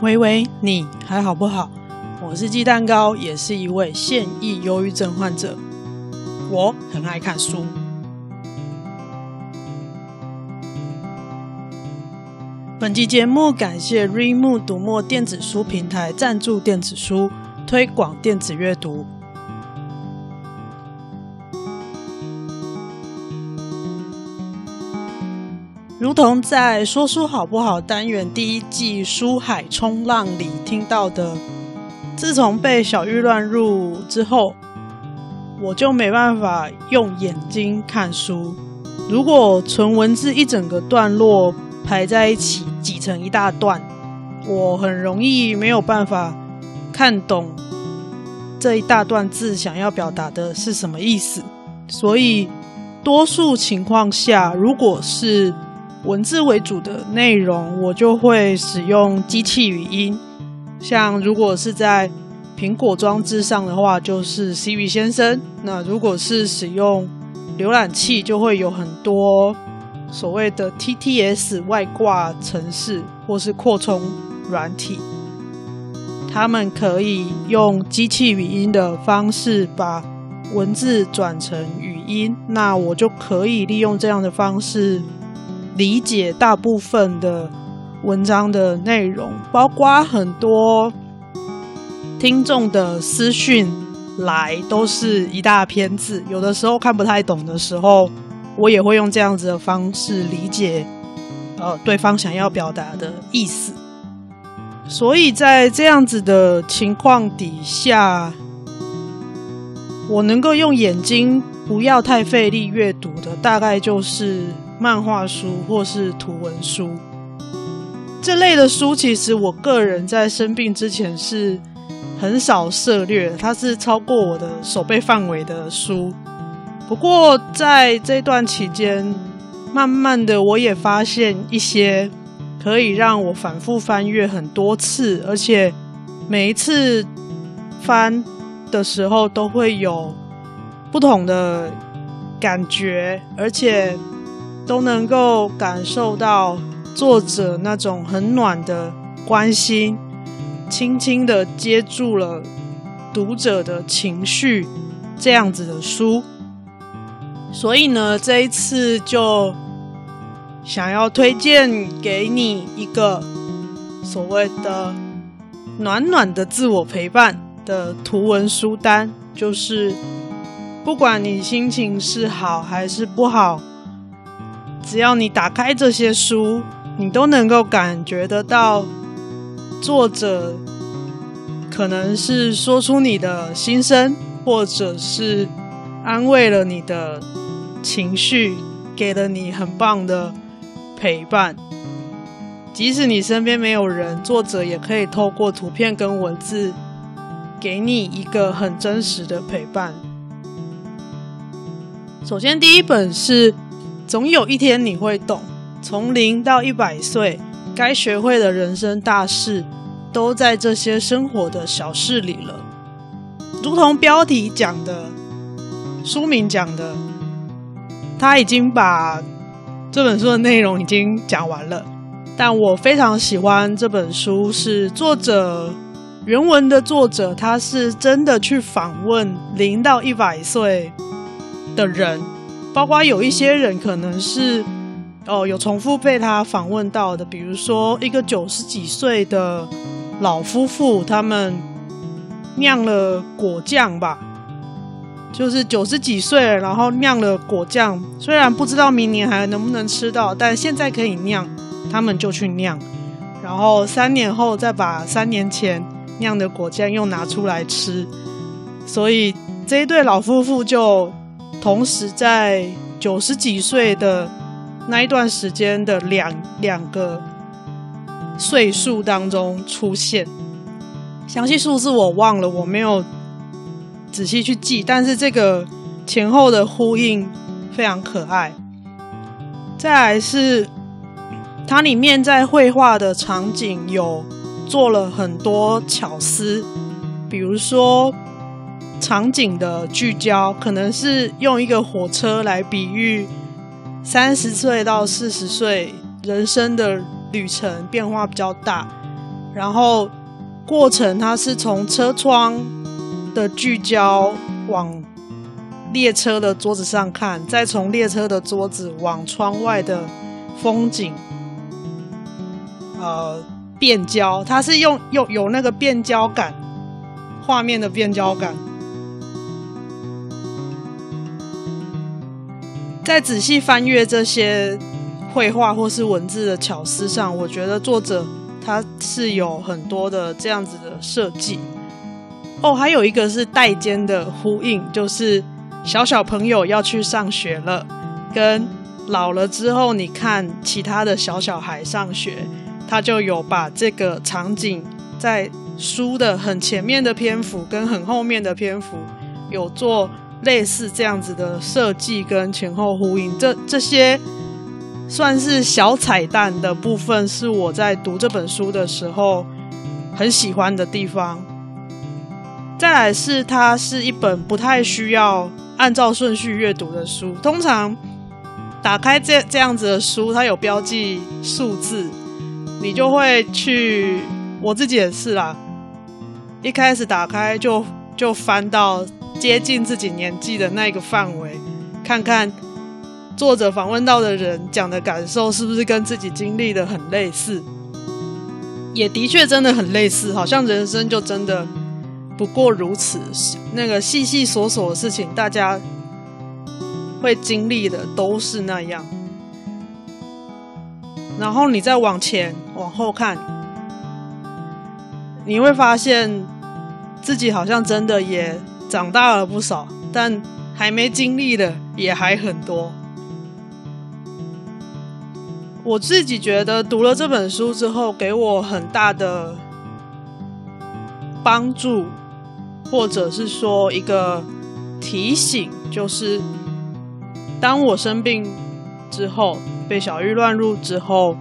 喂喂，你还好不好？我是鸡蛋糕，也是一位现役忧郁症患者。我很爱看书。本期节目感谢 Readmoo 读墨电子书平台赞助电子书，推广电子阅读。如同在说书好不好单元第一季书海冲浪里听到的，自从被小玉乱入之后，我就没办法用眼睛看书。如果纯文字一整个段落排在一起挤成一大段，我很容易没有办法看懂这一大段字想要表达的是什么意思。所以，多数情况下，如果是文字为主的内容，我就会使用机器语音。像如果是在苹果装置上的话，就是 Siri 先生；那如果是使用浏览器，就会有很多所谓的 TTS 外挂程式或是扩充软体，他们可以用机器语音的方式把文字转成语音。那我就可以利用这样的方式。理解大部分的文章的内容，包括很多听众的私讯来都是一大篇字，有的时候看不太懂的时候，我也会用这样子的方式理解，呃，对方想要表达的意思。所以在这样子的情况底下，我能够用眼睛不要太费力阅读的，大概就是。漫画书或是图文书这类的书，其实我个人在生病之前是很少涉猎，它是超过我的手背范围的书。不过在这段期间，慢慢的我也发现一些可以让我反复翻阅很多次，而且每一次翻的时候都会有不同的感觉，而且。都能够感受到作者那种很暖的关心，轻轻的接住了读者的情绪，这样子的书。所以呢，这一次就想要推荐给你一个所谓的暖暖的自我陪伴的图文书单，就是不管你心情是好还是不好。只要你打开这些书，你都能够感觉得到，作者可能是说出你的心声，或者是安慰了你的情绪，给了你很棒的陪伴。即使你身边没有人，作者也可以透过图片跟文字，给你一个很真实的陪伴。首先，第一本是。总有一天你会懂，从零到一百岁，该学会的人生大事，都在这些生活的小事里了。如同标题讲的，书名讲的，他已经把这本书的内容已经讲完了。但我非常喜欢这本书，是作者原文的作者，他是真的去访问零到一百岁的人。包括有一些人可能是哦，有重复被他访问到的，比如说一个九十几岁的老夫妇，他们酿了果酱吧，就是九十几岁，然后酿了果酱，虽然不知道明年还能不能吃到，但现在可以酿，他们就去酿，然后三年后再把三年前酿的果酱又拿出来吃，所以这一对老夫妇就。同时，在九十几岁的那一段时间的两两个岁数当中出现，详细数字我忘了，我没有仔细去记，但是这个前后的呼应非常可爱。再来是它里面在绘画的场景有做了很多巧思，比如说。场景的聚焦，可能是用一个火车来比喻三十岁到四十岁人生的旅程变化比较大，然后过程它是从车窗的聚焦往列车的桌子上看，再从列车的桌子往窗外的风景，呃，变焦，它是用用有那个变焦感，画面的变焦感。在仔细翻阅这些绘画或是文字的巧思上，我觉得作者他是有很多的这样子的设计。哦，还有一个是代间的呼应，就是小小朋友要去上学了，跟老了之后你看其他的小小孩上学，他就有把这个场景在书的很前面的篇幅跟很后面的篇幅有做。类似这样子的设计跟前后呼应，这这些算是小彩蛋的部分，是我在读这本书的时候很喜欢的地方。再来是它是一本不太需要按照顺序阅读的书，通常打开这这样子的书，它有标记数字，你就会去，我自己也是啦，一开始打开就就翻到。接近自己年纪的那个范围，看看作者访问到的人讲的感受是不是跟自己经历的很类似，也的确真的很类似，好像人生就真的不过如此。那个细细琐琐的事情，大家会经历的都是那样。然后你再往前往后看，你会发现自己好像真的也。长大了不少，但还没经历的也还很多。我自己觉得读了这本书之后，给我很大的帮助，或者是说一个提醒，就是当我生病之后，被小玉乱入之后，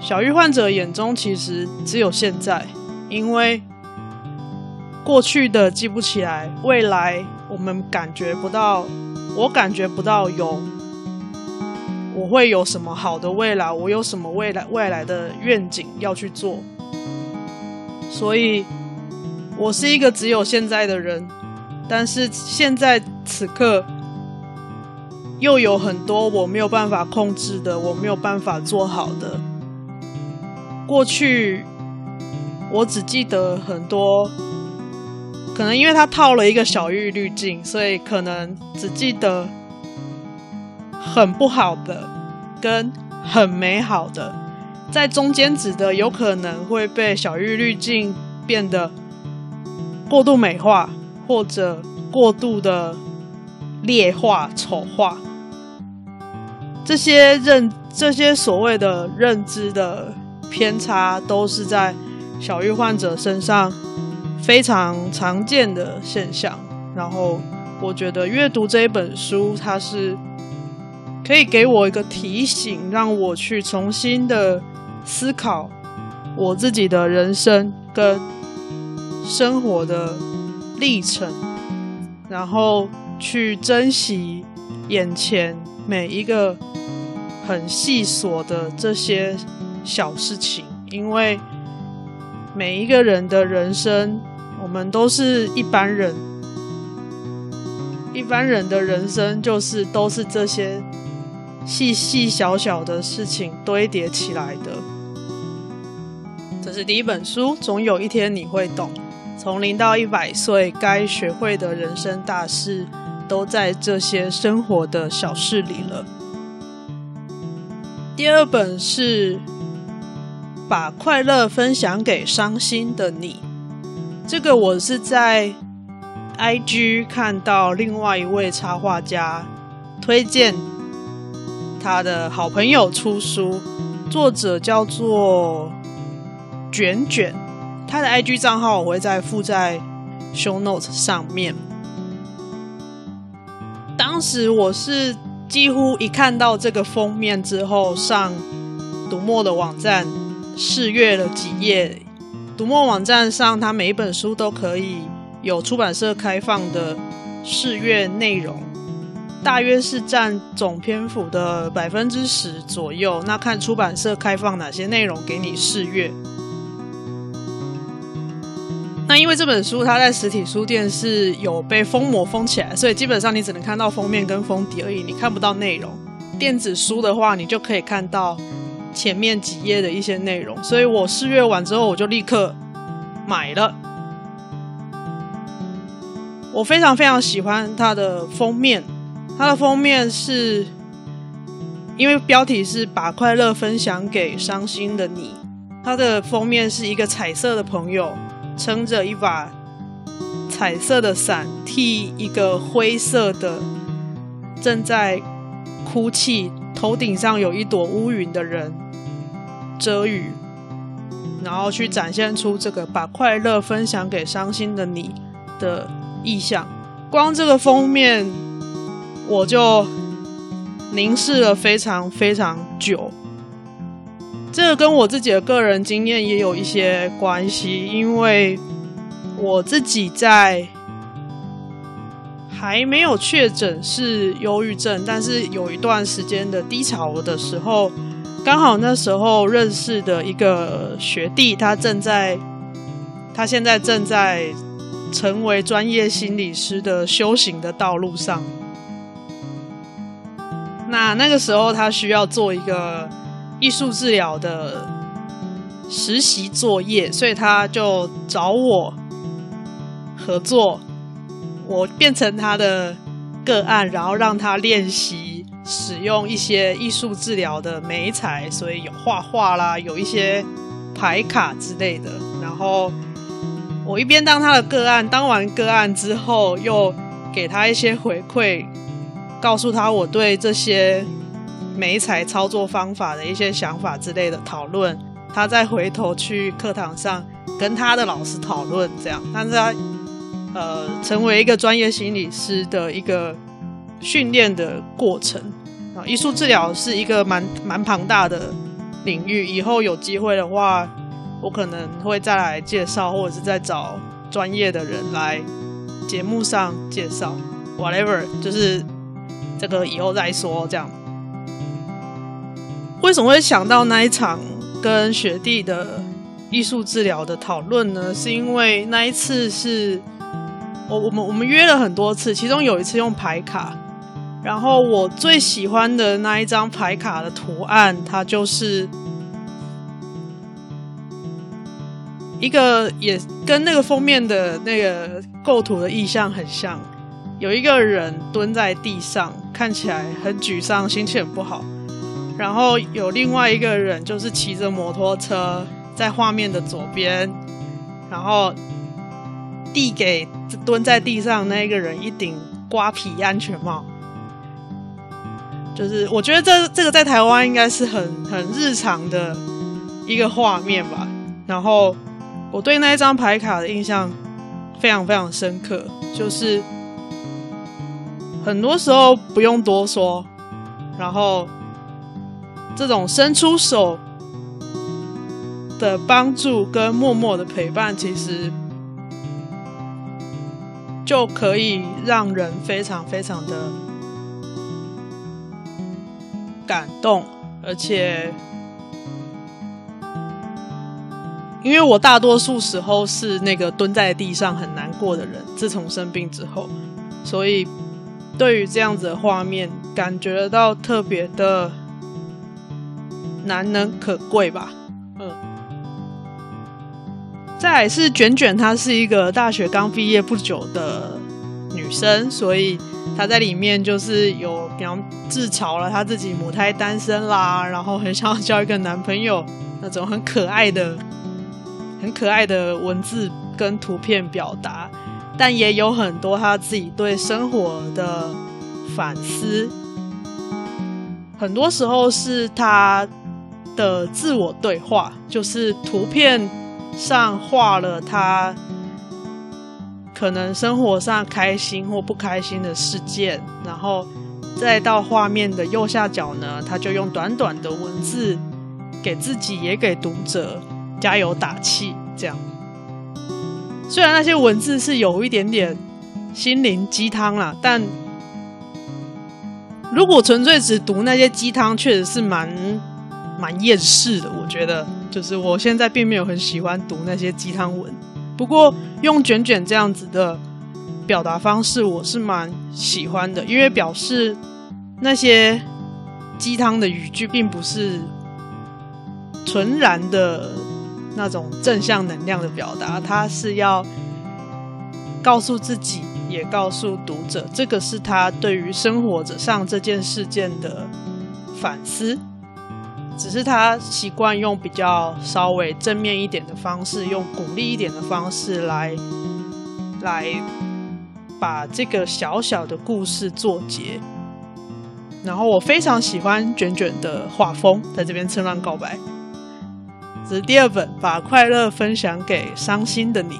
小玉患者眼中其实只有现在，因为。过去的记不起来，未来我们感觉不到，我感觉不到有，我会有什么好的未来，我有什么未来未来的愿景要去做，所以，我是一个只有现在的人，但是现在此刻，又有很多我没有办法控制的，我没有办法做好的。过去，我只记得很多。可能因为他套了一个小玉滤镜，所以可能只记得很不好的跟很美好的，在中间指的有可能会被小玉滤镜变得过度美化，或者过度的劣化、丑化。这些认这些所谓的认知的偏差，都是在小玉患者身上。非常常见的现象，然后我觉得阅读这一本书，它是可以给我一个提醒，让我去重新的思考我自己的人生跟生活的历程，然后去珍惜眼前每一个很细琐的这些小事情，因为每一个人的人生。我们都是一般人，一般人的人生就是都是这些细细小小的事情堆叠起来的。这是第一本书，总有一天你会懂。从零到一百岁，该学会的人生大事，都在这些生活的小事里了。第二本是把快乐分享给伤心的你。这个我是在 IG 看到另外一位插画家推荐他的好朋友出书，作者叫做卷卷，他的 IG 账号我会再附在 Show Notes 上面。当时我是几乎一看到这个封面之后，上读墨的网站试阅了几页。读墨网站上，它每一本书都可以有出版社开放的试阅内容，大约是占总篇幅的百分之十左右。那看出版社开放哪些内容给你试阅。那因为这本书它在实体书店是有被封膜封起来，所以基本上你只能看到封面跟封底而已，你看不到内容。电子书的话，你就可以看到前面几页的一些内容。所以我试阅完之后，我就立刻买了。我非常非常喜欢它的封面，它的封面是因为标题是“把快乐分享给伤心的你”，它的封面是一个彩色的朋友。撑着一把彩色的伞，替一个灰色的正在哭泣、头顶上有一朵乌云的人遮雨，然后去展现出这个把快乐分享给伤心的你的意象。光这个封面，我就凝视了非常非常久。这个跟我自己的个人经验也有一些关系，因为我自己在还没有确诊是忧郁症，但是有一段时间的低潮的时候，刚好那时候认识的一个学弟，他正在，他现在正在成为专业心理师的修行的道路上。那那个时候他需要做一个。艺术治疗的实习作业，所以他就找我合作，我变成他的个案，然后让他练习使用一些艺术治疗的媒材，所以有画画啦，有一些牌卡之类的。然后我一边当他的个案，当完个案之后，又给他一些回馈，告诉他我对这些。媒材操作方法的一些想法之类的讨论，他再回头去课堂上跟他的老师讨论，这样，但是他呃成为一个专业心理师的一个训练的过程啊，艺术治疗是一个蛮蛮庞大的领域，以后有机会的话，我可能会再来介绍，或者是再找专业的人来节目上介绍，whatever，就是这个以后再说，这样。为什么会想到那一场跟学弟的艺术治疗的讨论呢？是因为那一次是我我们我们约了很多次，其中有一次用牌卡，然后我最喜欢的那一张牌卡的图案，它就是一个也跟那个封面的那个构图的意象很像，有一个人蹲在地上，看起来很沮丧，心情很不好。然后有另外一个人，就是骑着摩托车在画面的左边，然后递给蹲在地上那个人一顶瓜皮安全帽。就是我觉得这这个在台湾应该是很很日常的一个画面吧。然后我对那一张牌卡的印象非常非常深刻，就是很多时候不用多说，然后。这种伸出手的帮助跟默默的陪伴，其实就可以让人非常非常的感动，而且，因为我大多数时候是那个蹲在地上很难过的人，自从生病之后，所以对于这样子的画面，感觉到特别的。难能可贵吧，嗯。再是卷卷，他是一个大学刚毕业不久的女生，所以她在里面就是有比方自嘲了她自己母胎单身啦，然后很想要交一个男朋友，那种很可爱的、很可爱的文字跟图片表达，但也有很多她自己对生活的反思，很多时候是她。的自我对话，就是图片上画了她可能生活上开心或不开心的事件，然后再到画面的右下角呢，他就用短短的文字给自己也给读者加油打气。这样，虽然那些文字是有一点点心灵鸡汤啦，但如果纯粹只读那些鸡汤，确实是蛮。蛮厌世的，我觉得，就是我现在并没有很喜欢读那些鸡汤文，不过用卷卷这样子的表达方式，我是蛮喜欢的，因为表示那些鸡汤的语句并不是纯然的那种正向能量的表达，它是要告诉自己，也告诉读者，这个是他对于生活者上这件事件的反思。只是他习惯用比较稍微正面一点的方式，用鼓励一点的方式来来把这个小小的故事做结。然后我非常喜欢卷卷的画风，在这边趁乱告白。这是第二本，把快乐分享给伤心的你。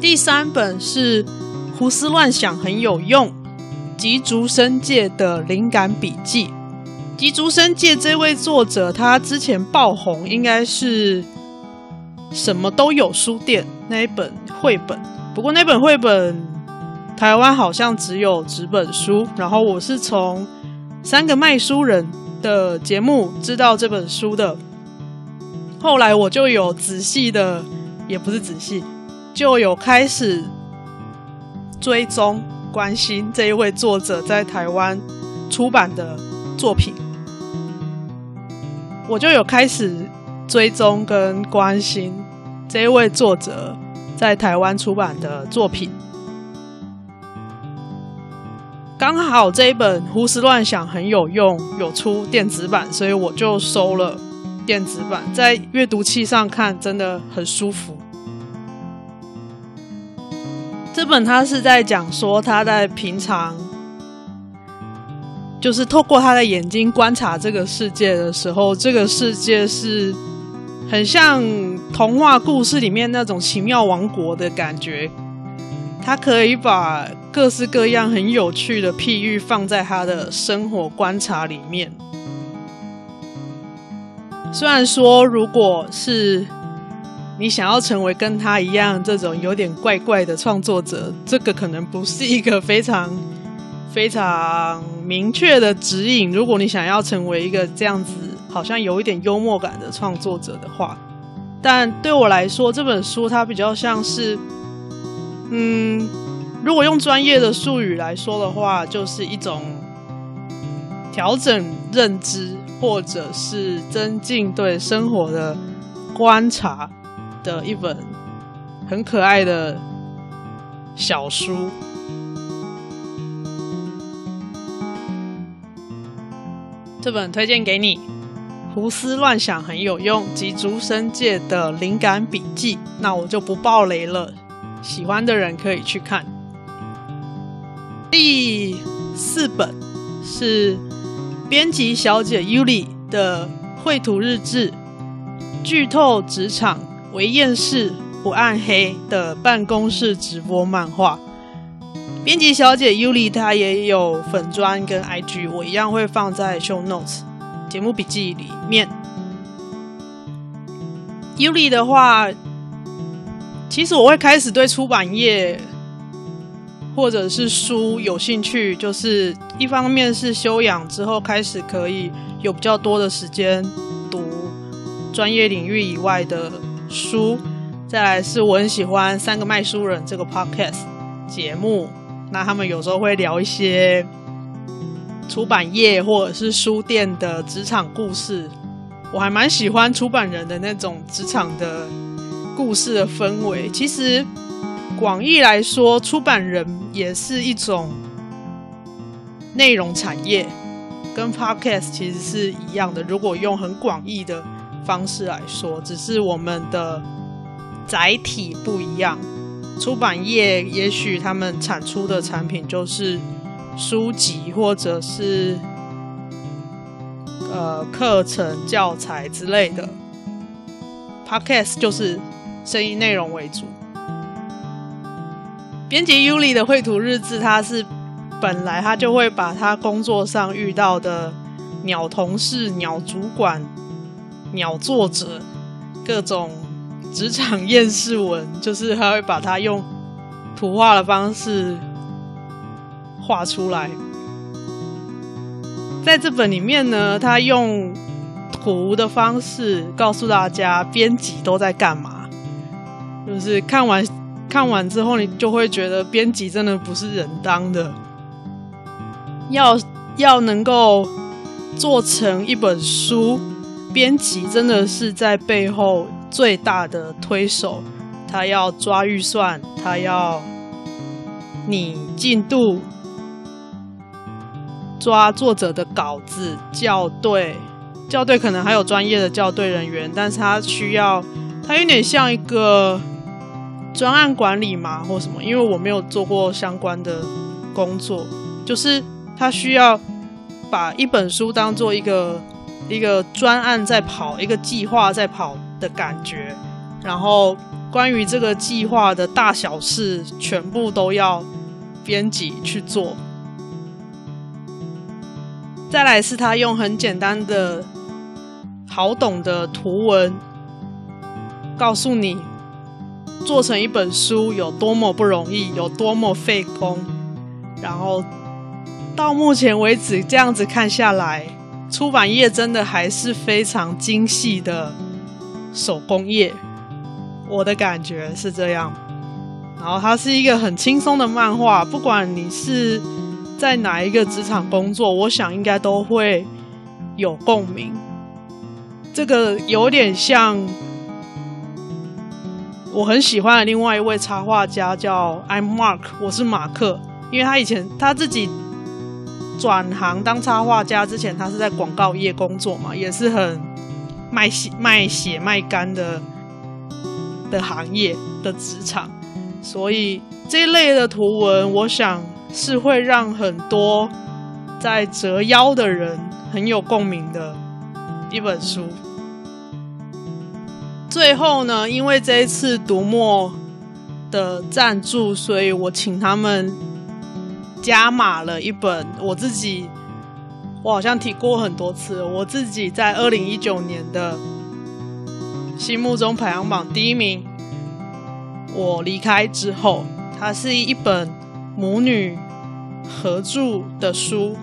第三本是胡思乱想很有用，吉竹伸介的灵感笔记。吉竹伸介这位作者，他之前爆红应该是什么都有书店那一本绘本，不过那本绘本台湾好像只有纸本书。然后我是从三个卖书人的节目知道这本书的，后来我就有仔细的，也不是仔细，就有开始追踪关心这一位作者在台湾出版的作品。我就有开始追踪跟关心这一位作者在台湾出版的作品。刚好这一本《胡思乱想》很有用，有出电子版，所以我就收了电子版，在阅读器上看真的很舒服。这本他是在讲说他在平常。就是透过他的眼睛观察这个世界的时候，这个世界是很像童话故事里面那种奇妙王国的感觉。他可以把各式各样很有趣的譬喻放在他的生活观察里面。虽然说，如果是你想要成为跟他一样这种有点怪怪的创作者，这个可能不是一个非常。非常明确的指引，如果你想要成为一个这样子好像有一点幽默感的创作者的话，但对我来说，这本书它比较像是，嗯，如果用专业的术语来说的话，就是一种调整认知或者是增进对生活的观察的一本很可爱的小书。这本推荐给你，胡思乱想很有用，及竹生界的灵感笔记。那我就不爆雷了，喜欢的人可以去看。第四本是编辑小姐 Yuli 的绘图日志，剧透职场微厌世不暗黑的办公室直播漫画。编辑小姐 Yuli 她也有粉砖跟 IG，我一样会放在 Show Notes 节目笔记里面。Yuli 的话，其实我会开始对出版业或者是书有兴趣，就是一方面是休养之后开始可以有比较多的时间读专业领域以外的书，再来是我很喜欢三个卖书人这个 Podcast 节目。那他们有时候会聊一些出版业或者是书店的职场故事，我还蛮喜欢出版人的那种职场的故事的氛围。其实广义来说，出版人也是一种内容产业，跟 Podcast 其实是一样的。如果用很广义的方式来说，只是我们的载体不一样。出版业也许他们产出的产品就是书籍，或者是呃课程教材之类的。Podcast 就是声音内容为主。编辑 Yuli 的绘图日志，他是本来他就会把他工作上遇到的鸟同事、鸟主管、鸟作者各种。职场厌世文，就是他会把它用图画的方式画出来。在这本里面呢，他用图的方式告诉大家编辑都在干嘛。就是看完看完之后，你就会觉得编辑真的不是人当的，要要能够做成一本书，编辑真的是在背后最大的推手，他要抓预算，他要你进度，抓作者的稿子，校对。校对可能还有专业的校对人员，但是他需要，他有点像一个专案管理嘛，或什么，因为我没有做过相关的工作，就是他需要把一本书当做一个一个专案在跑，一个计划在跑的感觉，然后关于这个计划的大小事，全部都要编辑去做。再来是他用很简单的。好懂的图文，告诉你做成一本书有多么不容易，有多么费工。然后到目前为止，这样子看下来，出版业真的还是非常精细的手工业。我的感觉是这样。然后它是一个很轻松的漫画，不管你是在哪一个职场工作，我想应该都会有共鸣。这个有点像我很喜欢的另外一位插画家，叫 I'm Mark，我是马克。因为他以前他自己转行当插画家之前，他是在广告业工作嘛，也是很卖血卖血卖肝的的行业的职场，所以这一类的图文，我想是会让很多在折腰的人很有共鸣的一本书。最后呢，因为这一次读墨的赞助，所以我请他们加码了一本我自己，我好像提过很多次，我自己在二零一九年的心目中排行榜第一名。我离开之后，它是一本母女合著的书，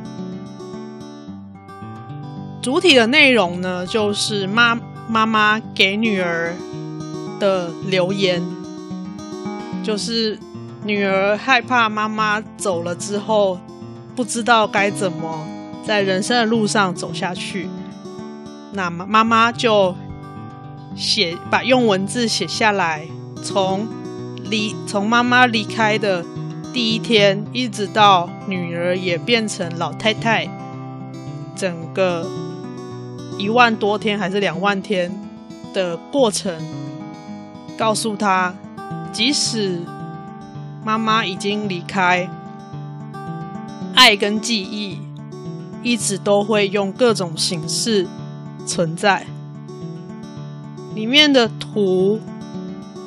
主体的内容呢，就是妈。妈妈给女儿的留言，就是女儿害怕妈妈走了之后，不知道该怎么在人生的路上走下去。那妈妈妈就写，把用文字写下来，从离从妈妈离开的第一天，一直到女儿也变成老太太，整个。一万多天还是两万天的过程，告诉他，即使妈妈已经离开，爱跟记忆一直都会用各种形式存在。里面的图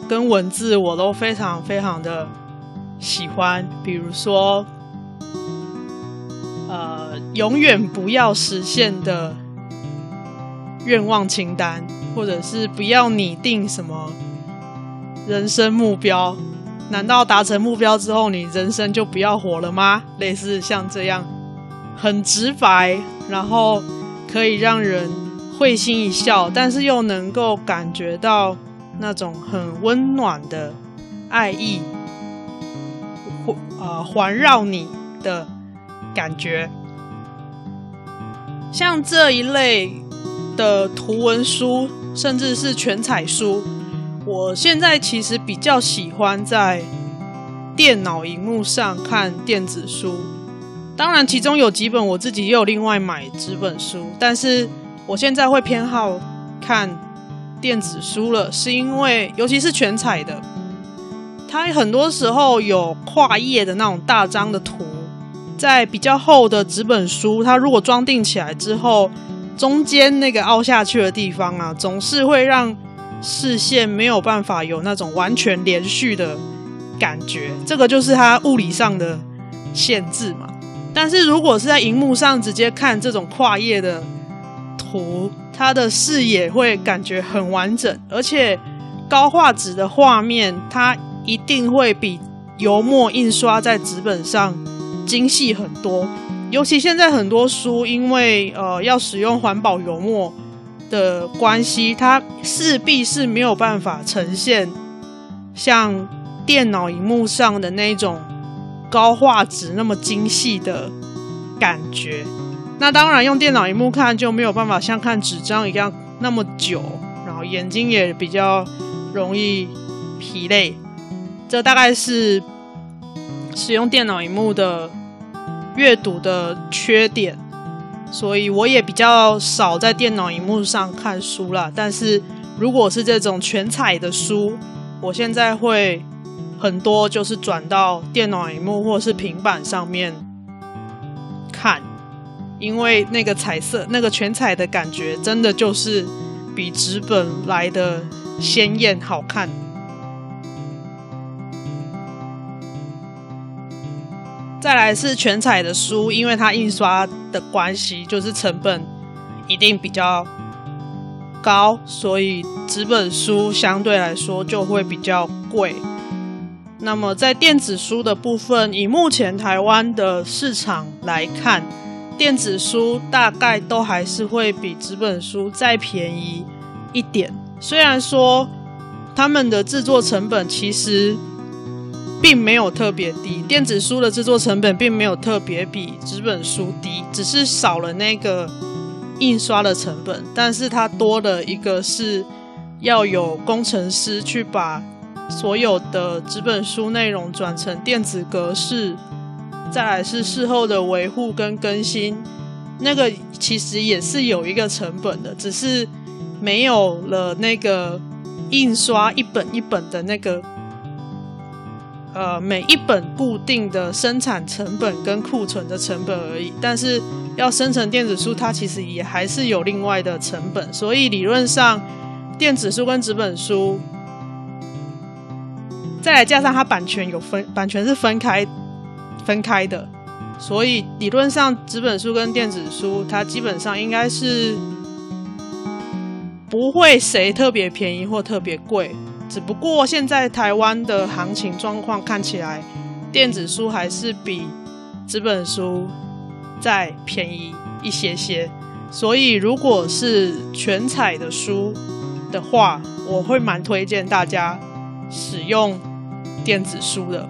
跟文字我都非常非常的喜欢，比如说，呃，永远不要实现的。愿望清单，或者是不要拟定什么人生目标？难道达成目标之后，你人生就不要活了吗？类似像这样，很直白，然后可以让人会心一笑，但是又能够感觉到那种很温暖的爱意，呃，环绕你的感觉。像这一类。的图文书，甚至是全彩书，我现在其实比较喜欢在电脑荧幕上看电子书。当然，其中有几本我自己也有另外买纸本书，但是我现在会偏好看电子书了，是因为尤其是全彩的，它很多时候有跨页的那种大张的图，在比较厚的纸本书，它如果装订起来之后。中间那个凹下去的地方啊，总是会让视线没有办法有那种完全连续的感觉，这个就是它物理上的限制嘛。但是如果是在荧幕上直接看这种跨页的图，它的视野会感觉很完整，而且高画质的画面，它一定会比油墨印刷在纸本上精细很多。尤其现在很多书，因为呃要使用环保油墨的关系，它势必是没有办法呈现像电脑荧幕上的那种高画质那么精细的感觉。那当然，用电脑荧幕看就没有办法像看纸张一样那么久，然后眼睛也比较容易疲累。这大概是使用电脑荧幕的阅读的缺点，所以我也比较少在电脑荧幕上看书啦。但是如果是这种全彩的书，我现在会很多就是转到电脑荧幕或是平板上面看。因为那个彩色、那个全彩的感觉，真的就是比纸本来的鲜艳好看。再来是全彩的书，因为它印刷的关系，就是成本一定比较高，所以纸本书相对来说就会比较贵。那么在电子书的部分，以目前台湾的市场来看，电子书大概都还是会比纸本书再便宜一点，虽然说他们的制作成本其实并没有特别低，电子书的制作成本并没有特别比纸本书低，只是少了那个印刷的成本，但是它多了一个是要有工程师去把所有的纸本书内容转成电子格式。再来是事后的维护跟更新，那个其实也是有一个成本的，只是没有了那个印刷一本一本的那个，呃，每一本固定的生产成本跟库存的成本而已。但是要生成电子书，它其实也还是有另外的成本，所以理论上电子书跟纸本书，再来加上它版权有分，版权是分开。分开的，所以理论上纸本书跟电子书，它基本上应该是不会谁特别便宜或特别贵。只不过现在台湾的行情状况看起来，电子书还是比纸本书再便宜一些些。所以如果是全彩的书的话，我会蛮推荐大家使用电子书的。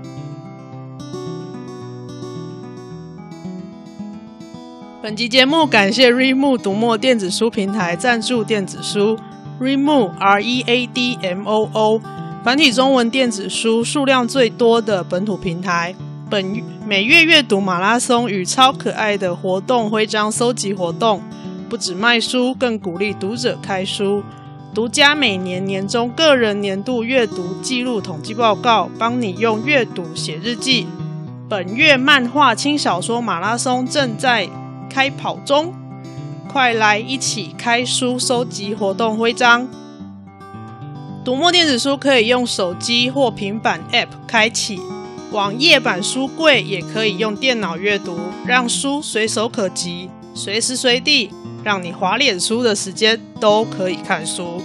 本集节目感谢 r e m o 读墨电子书平台赞助电子书 r e m o R E A D M O O 繁体中文电子书数量最多的本土平台。本每月阅读马拉松与超可爱的活动徽章搜集活动，不止卖书，更鼓励读者开书。独家每年年终个人年度阅读记录统计报告，帮你用阅读写日记。本月漫画轻小说马拉松正在开跑中，快来一起开书收集活动徽章。读墨电子书可以用手机或平板 App 开启，网页版书柜也可以用电脑阅读，让书随手可及，随时随地，让你划脸书的时间都可以看书。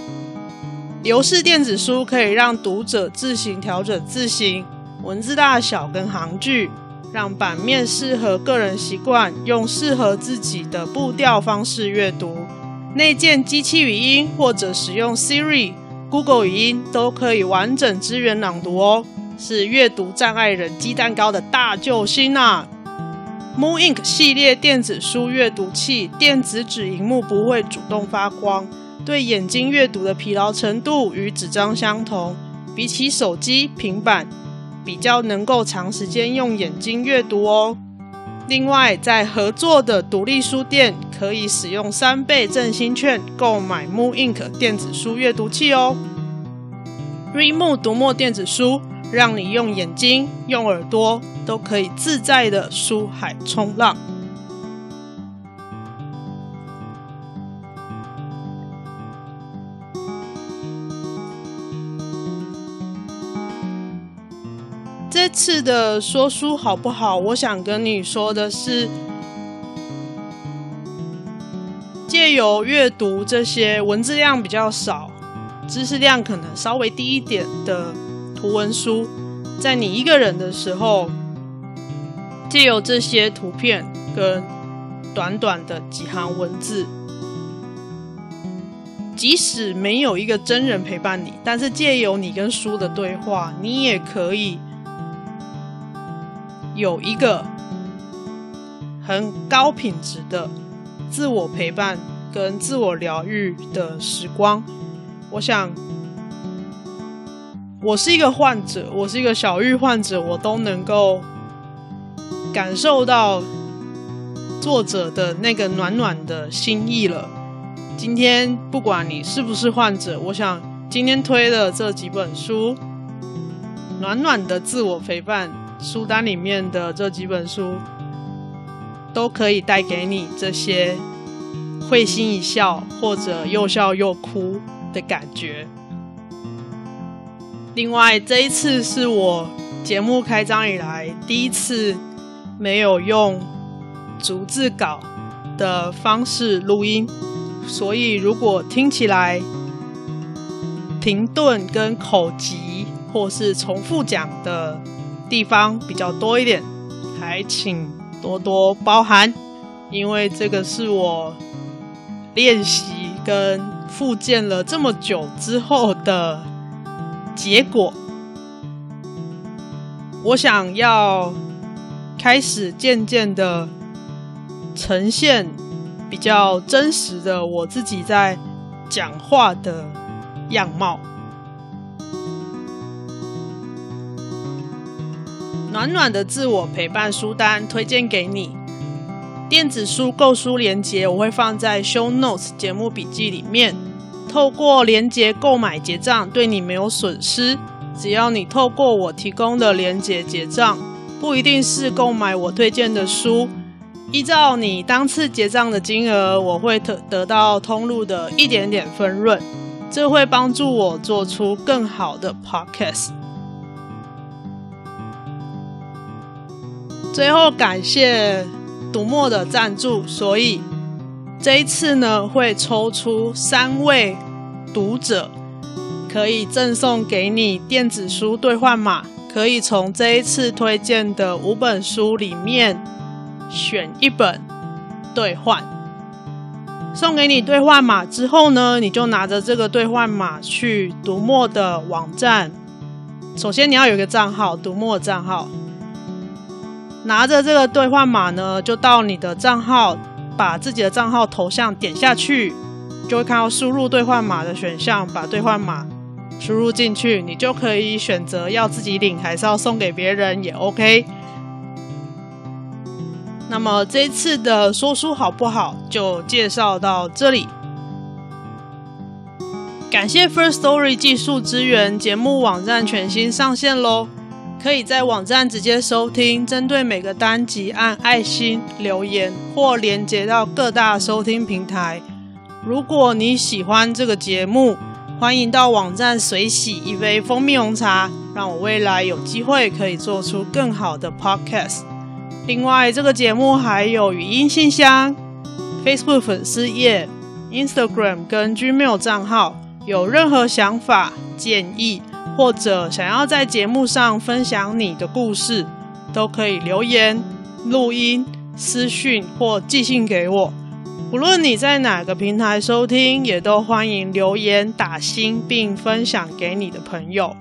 流式电子书可以让读者自行调整字型、文字大小跟行距。让版面适合个人习惯，用适合自己的步调方式阅读。内建机器语音或者使用 Siri、Google 语音都可以完整支援朗读哦，是阅读障碍人鸡蛋糕的大救星啊 Moon Ink 系列电子书阅读器，电子纸萤幕不会主动发光，对眼睛阅读的疲劳程度与纸张相同。比起手机、平板。比较能够长时间用眼睛阅读哦。另外，在合作的独立书店可以使用三倍振兴券购买 Moon Ink 电子书阅读器哦。r e m o 读墨电子书，让你用眼睛、用耳朵都可以自在的书海冲浪。这次的说书好不好？我想跟你说的是，借由阅读这些文字量比较少、知识量可能稍微低一点的图文书，在你一个人的时候，借由这些图片跟短短的几行文字，即使没有一个真人陪伴你，但是借由你跟书的对话，你也可以有一个很高品质的自我陪伴跟自我疗愈的时光。我想，我是一个患者，我是一个小玉患者，我都能够感受到作者的那个暖暖的心意了。今天不管你是不是患者，我想今天推的这几本书，暖暖的自我陪伴书单里面的这几本书，都可以带给你这些会心一笑或者又笑又哭的感觉。另外，这一次是我节目开张以来第一次没有用逐字稿的方式录音。所以，如果听起来停顿跟口急，或是重复讲的地方比较多一点，还请多多包涵，因为这个是我练习跟复健了这么久之后的结果。我想要开始渐渐的呈现。比较真实的我自己在讲话的样貌，暖暖的自我陪伴书单推荐给你。电子书购书连结我会放在 Show Notes 节目笔记里面，透过连结购买结账对你没有损失，只要你透过我提供的连结结账，不一定是购买我推荐的书。依照你当次结账的金额，我会得得到通路的一点点分润，这会帮助我做出更好的 podcast。最后感谢读墨的赞助，所以这一次呢会抽出三位读者，可以赠送给你电子书兑换码，可以从这一次推荐的五本书里面。选一本兑换，送给你兑换码之后呢，你就拿着这个兑换码去读墨的网站。首先你要有一个账号，读墨账号。拿着这个兑换码呢，就到你的账号，把自己的账号头像点下去，就会看到输入兑换码的选项，把兑换码输入进去，你就可以选择要自己领还是要送给别人也 OK。那么这次的说书好不好，就介绍到这里。感谢 First Story 技术支援，节目网站全新上线喽！可以在网站直接收听，针对每个单集按爱心留言或连接到各大收听平台。如果你喜欢这个节目，欢迎到网站随喜一杯蜂蜜红茶，让我未来有机会可以做出更好的 Podcast。另外，这个节目还有语音信箱、Facebook 粉丝页、Instagram 跟 Gmail 账号。有任何想法、建议，或者想要在节目上分享你的故事，都可以留言、录音、私讯或寄信给我。无论你在哪个平台收听，也都欢迎留言打新并分享给你的朋友。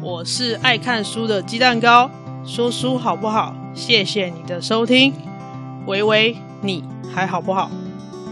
我是爱看书的鸡蛋糕，说书好不好？谢谢你的收听，喂喂，你还好不好？